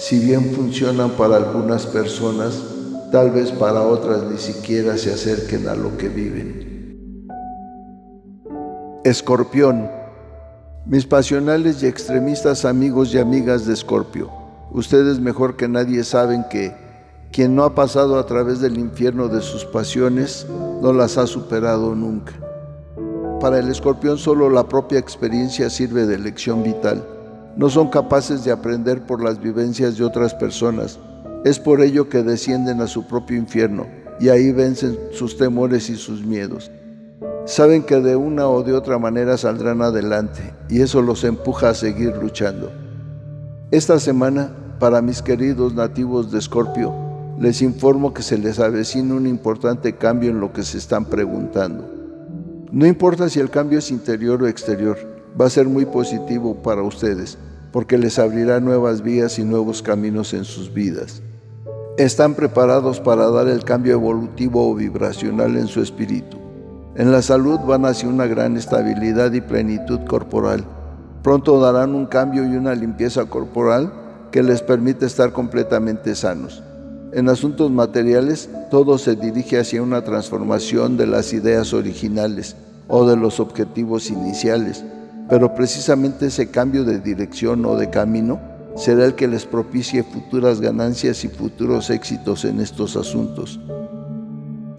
si bien funcionan para algunas personas, tal vez para otras ni siquiera se acerquen a lo que viven. Escorpión mis pasionales y extremistas amigos y amigas de Escorpio, ustedes mejor que nadie saben que quien no ha pasado a través del infierno de sus pasiones no las ha superado nunca. Para el escorpión solo la propia experiencia sirve de lección vital. No son capaces de aprender por las vivencias de otras personas. Es por ello que descienden a su propio infierno y ahí vencen sus temores y sus miedos saben que de una o de otra manera saldrán adelante y eso los empuja a seguir luchando. Esta semana, para mis queridos nativos de Escorpio, les informo que se les avecina un importante cambio en lo que se están preguntando. No importa si el cambio es interior o exterior, va a ser muy positivo para ustedes, porque les abrirá nuevas vías y nuevos caminos en sus vidas. Están preparados para dar el cambio evolutivo o vibracional en su espíritu en la salud van hacia una gran estabilidad y plenitud corporal. Pronto darán un cambio y una limpieza corporal que les permite estar completamente sanos. En asuntos materiales, todo se dirige hacia una transformación de las ideas originales o de los objetivos iniciales, pero precisamente ese cambio de dirección o de camino será el que les propicie futuras ganancias y futuros éxitos en estos asuntos.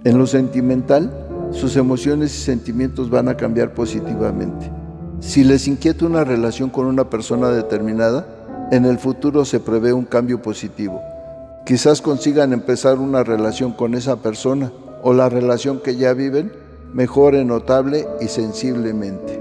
En lo sentimental, sus emociones y sentimientos van a cambiar positivamente. Si les inquieta una relación con una persona determinada, en el futuro se prevé un cambio positivo. Quizás consigan empezar una relación con esa persona o la relación que ya viven mejore notable y sensiblemente.